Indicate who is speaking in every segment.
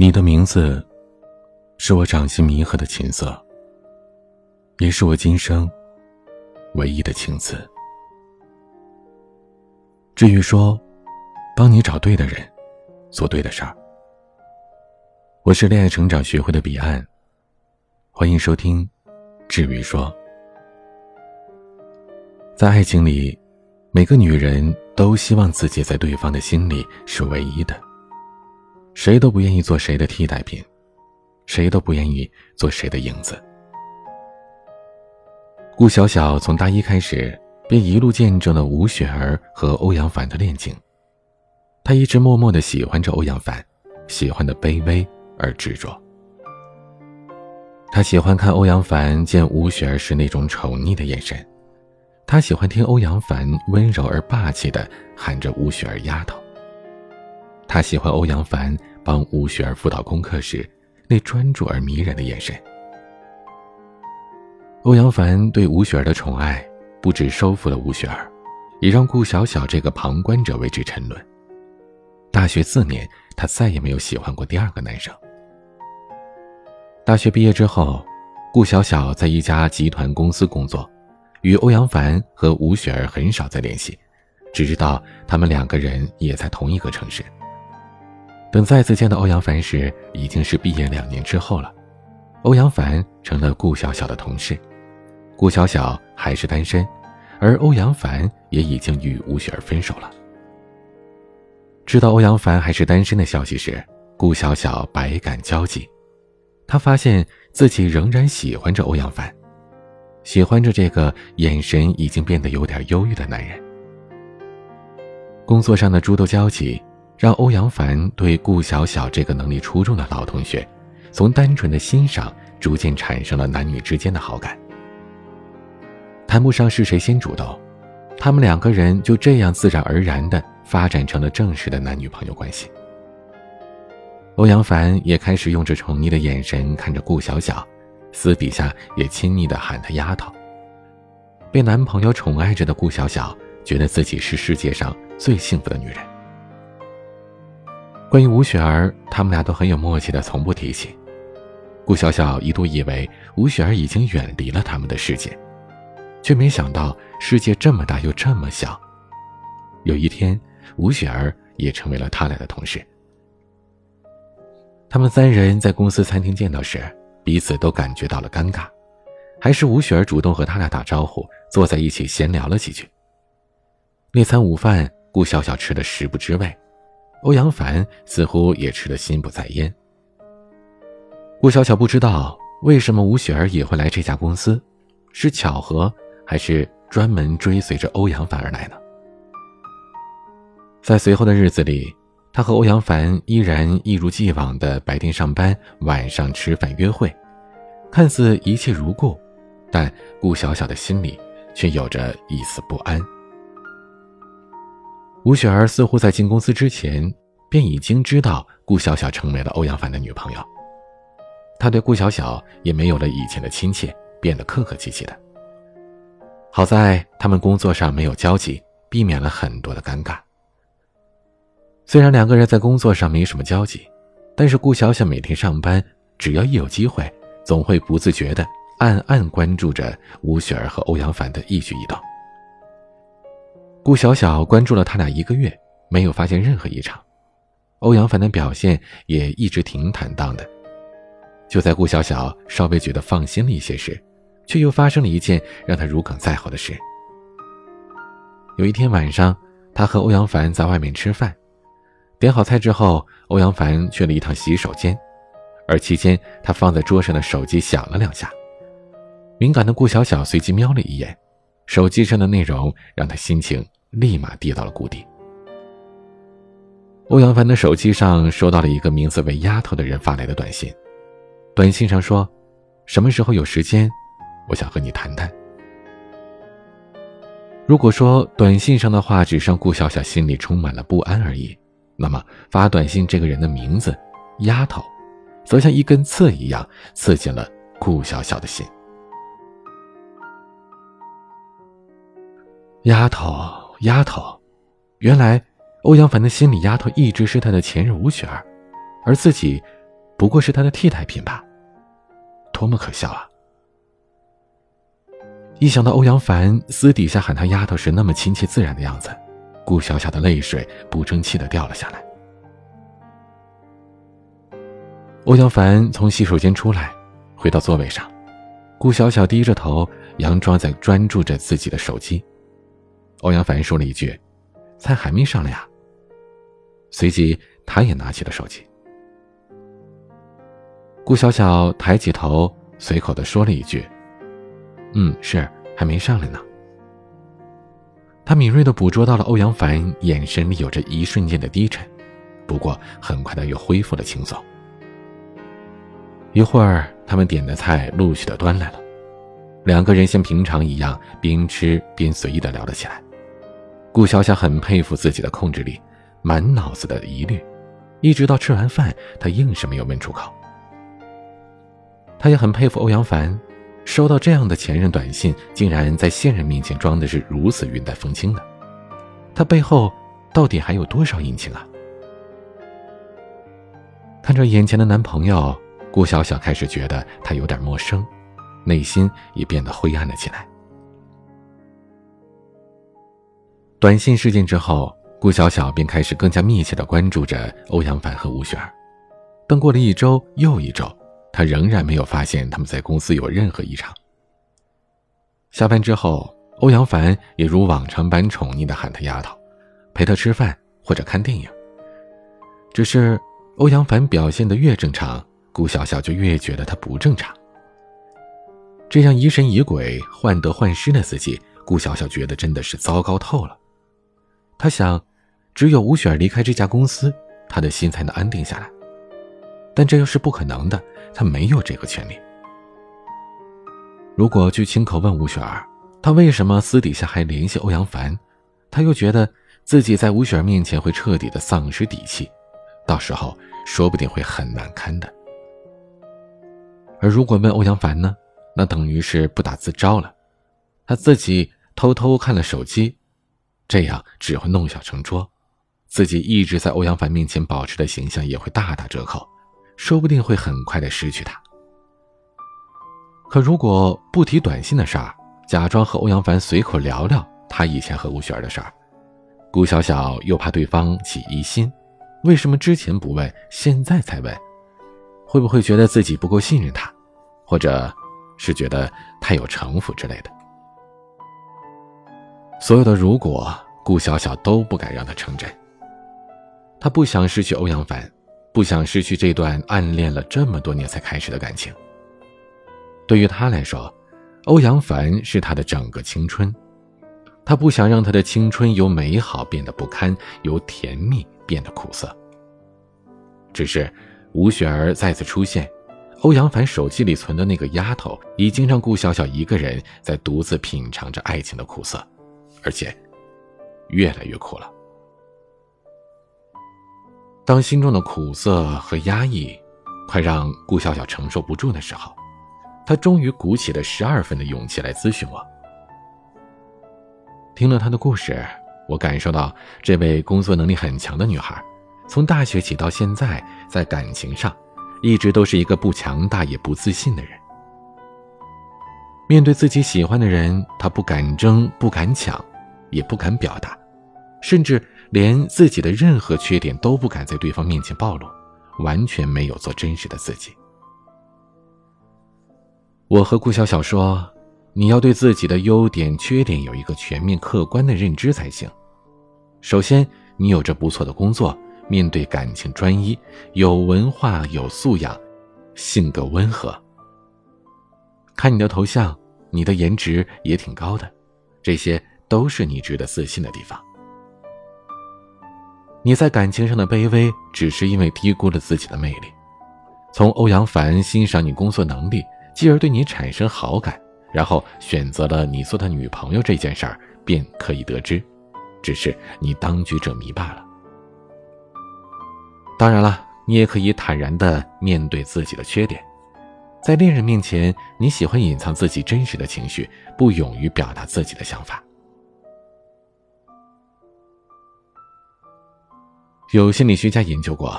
Speaker 1: 你的名字，是我掌心弥合的琴瑟，也是我今生唯一的情字。至于说，帮你找对的人，做对的事儿。我是恋爱成长学会的彼岸，欢迎收听。至于说，在爱情里，每个女人都希望自己在对方的心里是唯一的。谁都不愿意做谁的替代品，谁都不愿意做谁的影子。顾小小从大一开始便一路见证了吴雪儿和欧阳凡的恋情，她一直默默的喜欢着欧阳凡，喜欢的卑微而执着。他喜欢看欧阳凡见吴雪儿时那种宠溺的眼神，他喜欢听欧阳凡温柔而霸气的喊着吴雪儿丫头。他喜欢欧阳凡帮吴雪儿辅导功课时那专注而迷人的眼神。欧阳凡对吴雪儿的宠爱，不止收服了吴雪儿，也让顾小小这个旁观者为之沉沦。大学四年，他再也没有喜欢过第二个男生。大学毕业之后，顾小小在一家集团公司工作，与欧阳凡和吴雪儿很少再联系，只知道他们两个人也在同一个城市。等再次见到欧阳凡时，已经是毕业两年之后了。欧阳凡成了顾小小的同事，顾小小还是单身，而欧阳凡也已经与吴雪儿分手了。知道欧阳凡还是单身的消息时，顾小小百感交集。她发现自己仍然喜欢着欧阳凡，喜欢着这个眼神已经变得有点忧郁的男人。工作上的诸多交集。让欧阳凡对顾小小这个能力出众的老同学，从单纯的欣赏逐渐产生了男女之间的好感。谈不上是谁先主动，他们两个人就这样自然而然的发展成了正式的男女朋友关系。欧阳凡也开始用着宠溺的眼神看着顾小小，私底下也亲昵的喊她丫头。被男朋友宠爱着的顾小小，觉得自己是世界上最幸福的女人。关于吴雪儿，他们俩都很有默契的，从不提起。顾小小一度以为吴雪儿已经远离了他们的世界，却没想到世界这么大又这么小。有一天，吴雪儿也成为了他俩的同事。他们三人在公司餐厅见到时，彼此都感觉到了尴尬，还是吴雪儿主动和他俩打招呼，坐在一起闲聊了几句。那餐午饭，顾小小吃的食不知味。欧阳凡似乎也吃得心不在焉。顾小小不知道为什么吴雪儿也会来这家公司，是巧合还是专门追随着欧阳凡而来呢？在随后的日子里，他和欧阳凡依然一如既往的白天上班，晚上吃饭约会，看似一切如故，但顾小小的心里却有着一丝不安。吴雪儿似乎在进公司之前便已经知道顾小小成为了欧阳凡的女朋友，她对顾小小也没有了以前的亲切，变得客客气气的。好在他们工作上没有交集，避免了很多的尴尬。虽然两个人在工作上没什么交集，但是顾小小每天上班，只要一有机会，总会不自觉的暗暗关注着吴雪儿和欧阳凡的一举一动。顾小小关注了他俩一个月，没有发现任何异常。欧阳凡的表现也一直挺坦荡的。就在顾小小稍微觉得放心了一些时，却又发生了一件让他如鲠在喉的事。有一天晚上，他和欧阳凡在外面吃饭，点好菜之后，欧阳凡去了一趟洗手间，而期间他放在桌上的手机响了两下。敏感的顾小小随即瞄了一眼，手机上的内容让他心情。立马跌到了谷底。欧阳凡的手机上收到了一个名字为“丫头”的人发来的短信，短信上说：“什么时候有时间，我想和你谈谈。”如果说短信上的话只让顾小小心里充满了不安而已，那么发短信这个人的名字“丫头”，则像一根刺一样刺进了顾小小的心。丫头。丫头，原来欧阳凡的心里丫头一直是他的前任吴雪儿，而自己不过是他的替代品吧？多么可笑啊！一想到欧阳凡私底下喊他丫头时那么亲切自然的样子，顾小小的泪水不争气的掉了下来。欧阳凡从洗手间出来，回到座位上，顾小小低着头，佯装在专注着自己的手机。欧阳凡说了一句：“菜还没上来呀。”随即，他也拿起了手机。顾小小抬起头，随口的说了一句：“嗯，是还没上来呢。”他敏锐的捕捉到了欧阳凡眼神里有着一瞬间的低沉，不过很快的又恢复了轻松。一会儿，他们点的菜陆续的端来了，两个人像平常一样边吃边随意的聊了起来。顾小小很佩服自己的控制力，满脑子的疑虑，一直到吃完饭，她硬是没有问出口。他也很佩服欧阳凡，收到这样的前任短信，竟然在现任面前装的是如此云淡风轻的，他背后到底还有多少隐情啊？看着眼前的男朋友。顾小小开始觉得他有点陌生，内心也变得灰暗了起来。短信事件之后，顾小小便开始更加密切的关注着欧阳凡和吴雪儿。但过了一周又一周，他仍然没有发现他们在公司有任何异常。下班之后，欧阳凡也如往常般宠溺的喊他丫头，陪他吃饭或者看电影。只是欧阳凡表现的越正常。顾小小就越觉得他不正常。这样疑神疑鬼、患得患失的自己，顾小小觉得真的是糟糕透了。他想，只有吴雪儿离开这家公司，他的心才能安定下来。但这又是不可能的，他没有这个权利。如果去亲口问吴雪儿，他为什么私底下还联系欧阳凡，他又觉得自己在吴雪儿面前会彻底的丧失底气，到时候说不定会很难堪的。而如果问欧阳凡呢，那等于是不打自招了。他自己偷偷看了手机，这样只会弄巧成拙，自己一直在欧阳凡面前保持的形象也会大打折扣，说不定会很快的失去他。可如果不提短信的事儿，假装和欧阳凡随口聊聊他以前和吴雪儿的事儿，顾小小又怕对方起疑心，为什么之前不问，现在才问？会不会觉得自己不够信任他，或者是觉得太有城府之类的？所有的如果，顾小小都不敢让他成真。他不想失去欧阳凡，不想失去这段暗恋了这么多年才开始的感情。对于他来说，欧阳凡是他的整个青春，他不想让他的青春由美好变得不堪，由甜蜜变得苦涩。只是。吴雪儿再次出现，欧阳凡手机里存的那个丫头，已经让顾小小一个人在独自品尝着爱情的苦涩，而且越来越苦了。当心中的苦涩和压抑快让顾小小承受不住的时候，她终于鼓起了十二分的勇气来咨询我。听了她的故事，我感受到这位工作能力很强的女孩。从大学起到现在，在感情上，一直都是一个不强大也不自信的人。面对自己喜欢的人，他不敢争，不敢抢，也不敢表达，甚至连自己的任何缺点都不敢在对方面前暴露，完全没有做真实的自己。我和顾小小说：“你要对自己的优点、缺点有一个全面客观的认知才行。首先，你有着不错的工作。”面对感情专一，有文化有素养，性格温和。看你的头像，你的颜值也挺高的，这些都是你值得自信的地方。你在感情上的卑微，只是因为低估了自己的魅力。从欧阳凡欣赏你工作能力，继而对你产生好感，然后选择了你做他女朋友这件事儿，便可以得知，只是你当局者迷罢了。当然了，你也可以坦然的面对自己的缺点，在恋人面前，你喜欢隐藏自己真实的情绪，不勇于表达自己的想法。有心理学家研究过，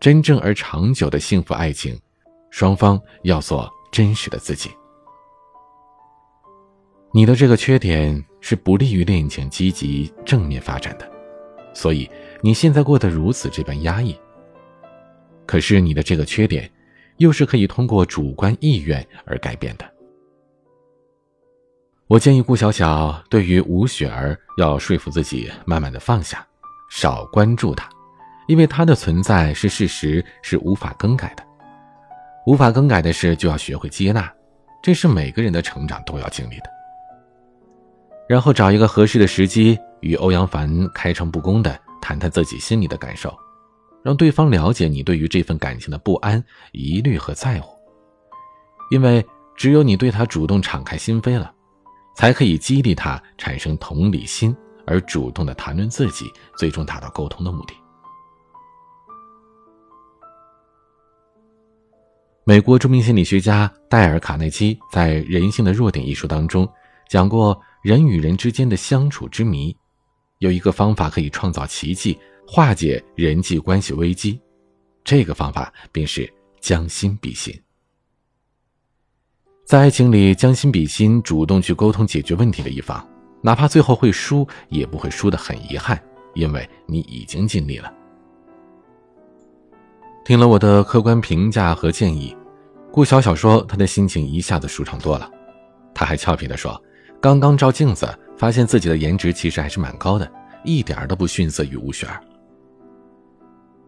Speaker 1: 真正而长久的幸福爱情，双方要做真实的自己。你的这个缺点是不利于恋情积极正面发展的，所以你现在过得如此这般压抑。可是你的这个缺点，又是可以通过主观意愿而改变的。我建议顾小小对于吴雪儿要说服自己，慢慢的放下，少关注她，因为她的存在是事实，是无法更改的。无法更改的事，就要学会接纳，这是每个人的成长都要经历的。然后找一个合适的时机，与欧阳凡开诚布公的谈谈自己心里的感受。让对方了解你对于这份感情的不安、疑虑和在乎，因为只有你对他主动敞开心扉了，才可以激励他产生同理心，而主动的谈论自己，最终达到沟通的目的。美国著名心理学家戴尔·卡内基在《人性的弱点》一书当中讲过，人与人之间的相处之谜，有一个方法可以创造奇迹。化解人际关系危机，这个方法便是将心比心。在爱情里，将心比心，主动去沟通解决问题的一方，哪怕最后会输，也不会输得很遗憾，因为你已经尽力了。听了我的客观评价和建议，顾小小说她的心情一下子舒畅多了。她还俏皮地说：“刚刚照镜子，发现自己的颜值其实还是蛮高的，一点都不逊色于吴雪儿。”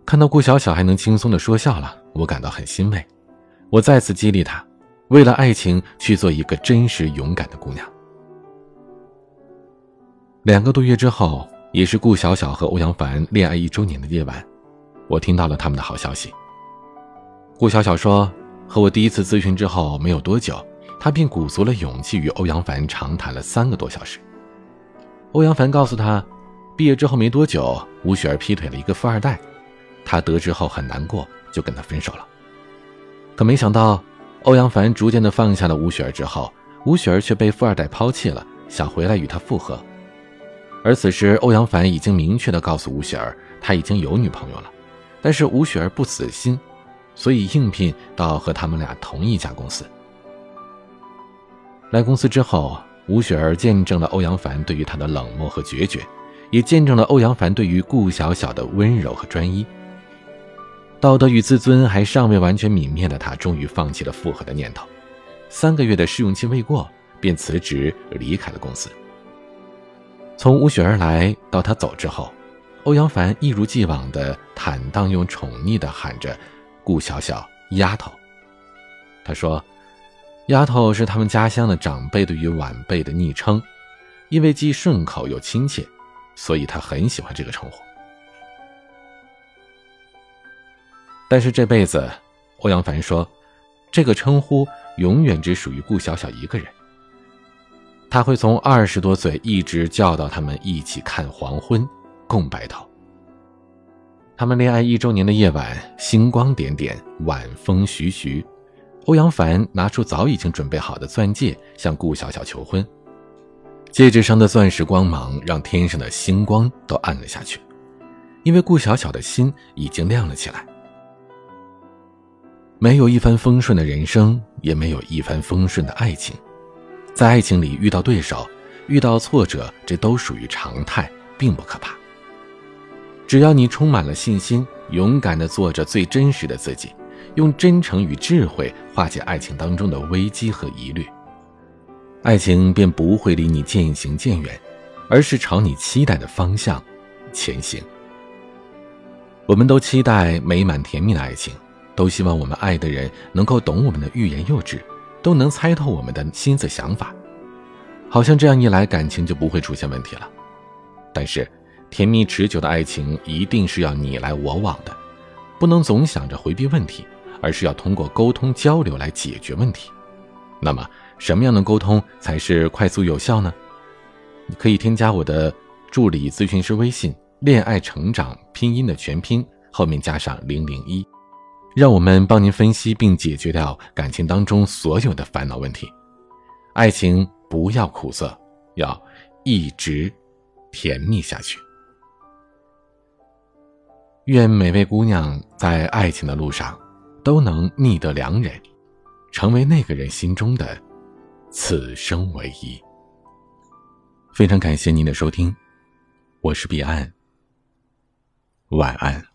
Speaker 1: 看到顾小小还能轻松的说笑了，我感到很欣慰。我再次激励她，为了爱情去做一个真实勇敢的姑娘。两个多月之后，也是顾小小和欧阳凡恋爱一周年的夜晚，我听到了他们的好消息。顾小小说，和我第一次咨询之后没有多久，她便鼓足了勇气与欧阳凡长谈了三个多小时。欧阳凡告诉她，毕业之后没多久，吴雪儿劈腿了一个富二代。他得知后很难过，就跟他分手了。可没想到，欧阳凡逐渐的放下了吴雪儿之后，吴雪儿却被富二代抛弃了，想回来与他复合。而此时，欧阳凡已经明确的告诉吴雪儿，他已经有女朋友了。但是吴雪儿不死心，所以应聘到和他们俩同一家公司。来公司之后，吴雪儿见证了欧阳凡对于她的冷漠和决绝，也见证了欧阳凡对于顾小小的温柔和专一。道德与自尊还尚未完全泯灭的他，终于放弃了复合的念头。三个月的试用期未过，便辞职离开了公司。从吴雪儿来到他走之后，欧阳凡一如既往的坦荡又宠溺的喊着“顾小小丫头”。他说：“丫头是他们家乡的长辈对于晚辈的昵称，因为既顺口又亲切，所以他很喜欢这个称呼。”但是这辈子，欧阳凡说，这个称呼永远只属于顾小小一个人。他会从二十多岁一直叫到他们一起看黄昏，共白头。他们恋爱一周年的夜晚，星光点点，晚风徐徐。欧阳凡拿出早已经准备好的钻戒，向顾小小求婚。戒指上的钻石光芒让天上的星光都暗了下去，因为顾小小的心已经亮了起来。没有一帆风顺的人生，也没有一帆风顺的爱情。在爱情里遇到对手，遇到挫折，这都属于常态，并不可怕。只要你充满了信心，勇敢地做着最真实的自己，用真诚与智慧化解爱情当中的危机和疑虑，爱情便不会离你渐行渐远，而是朝你期待的方向前行。我们都期待美满甜蜜的爱情。都希望我们爱的人能够懂我们的欲言又止，都能猜透我们的心思想法，好像这样一来，感情就不会出现问题了。但是，甜蜜持久的爱情一定是要你来我往的，不能总想着回避问题，而是要通过沟通交流来解决问题。那么，什么样的沟通才是快速有效呢？你可以添加我的助理咨询师微信“恋爱成长拼音”的全拼，后面加上零零一。让我们帮您分析并解决掉感情当中所有的烦恼问题。爱情不要苦涩，要一直甜蜜下去。愿每位姑娘在爱情的路上，都能觅得良人，成为那个人心中的此生唯一。非常感谢您的收听，我是彼岸。晚安。